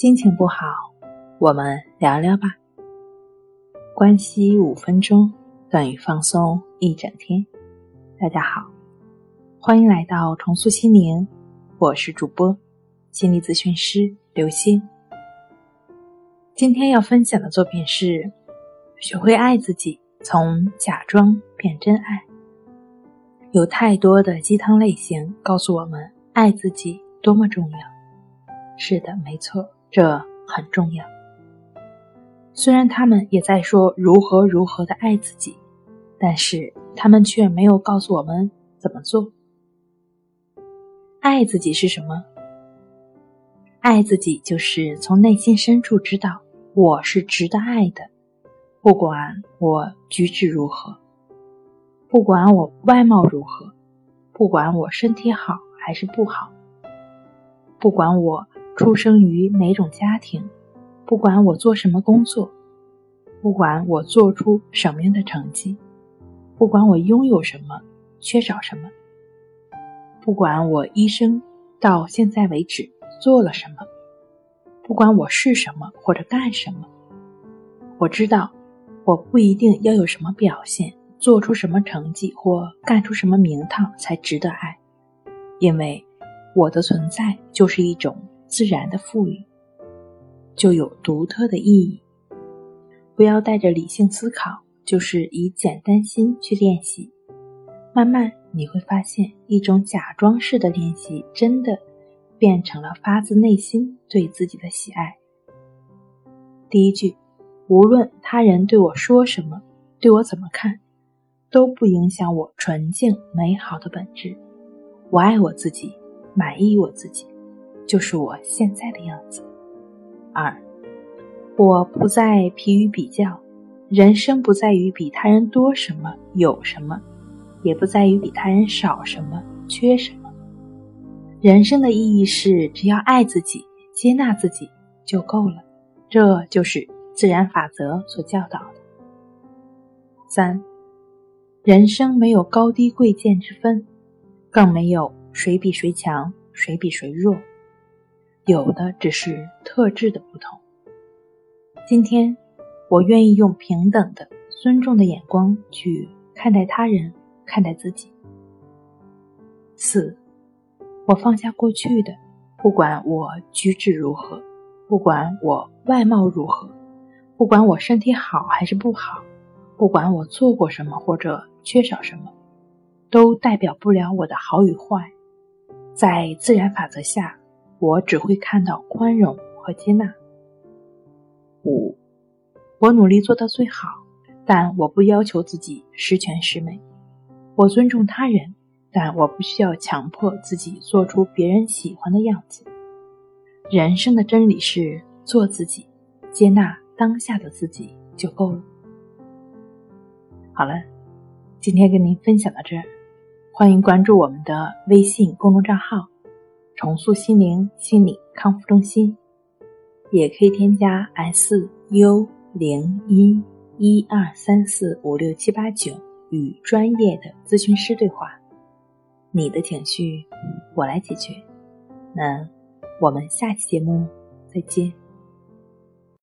心情不好，我们聊聊吧。关系五分钟等于放松一整天。大家好，欢迎来到重塑心灵，我是主播心理咨询师刘星。今天要分享的作品是：学会爱自己，从假装变真爱。有太多的鸡汤类型告诉我们爱自己多么重要。是的，没错。这很重要。虽然他们也在说如何如何的爱自己，但是他们却没有告诉我们怎么做。爱自己是什么？爱自己就是从内心深处知道我是值得爱的，不管我举止如何，不管我外貌如何，不管我身体好还是不好，不管我。出生于哪种家庭，不管我做什么工作，不管我做出什么样的成绩，不管我拥有什么，缺少什么，不管我一生到现在为止做了什么，不管我是什么或者干什么，我知道我不一定要有什么表现，做出什么成绩或干出什么名堂才值得爱，因为我的存在就是一种。自然的赋予，就有独特的意义。不要带着理性思考，就是以简单心去练习。慢慢你会发现，一种假装式的练习，真的变成了发自内心对自己的喜爱。第一句，无论他人对我说什么，对我怎么看，都不影响我纯净美好的本质。我爱我自己，满意我自己。就是我现在的样子。二，我不再疲于比较，人生不在于比他人多什么有什么，也不在于比他人少什么缺什么。人生的意义是，只要爱自己、接纳自己就够了。这就是自然法则所教导的。三，人生没有高低贵贱之分，更没有谁比谁强，谁比谁弱。有的只是特质的不同。今天，我愿意用平等的、尊重的眼光去看待他人，看待自己。四，我放下过去的，不管我举止如何，不管我外貌如何，不管我身体好还是不好，不管我做过什么或者缺少什么，都代表不了我的好与坏。在自然法则下。我只会看到宽容和接纳。五，我努力做到最好，但我不要求自己十全十美。我尊重他人，但我不需要强迫自己做出别人喜欢的样子。人生的真理是做自己，接纳当下的自己就够了。好了，今天跟您分享到这儿，欢迎关注我们的微信公众账号。重塑心灵心理康复中心，也可以添加 S U 零一一二三四五六七八九与专业的咨询师对话。你的情绪，我来解决。那我们下期节目再见。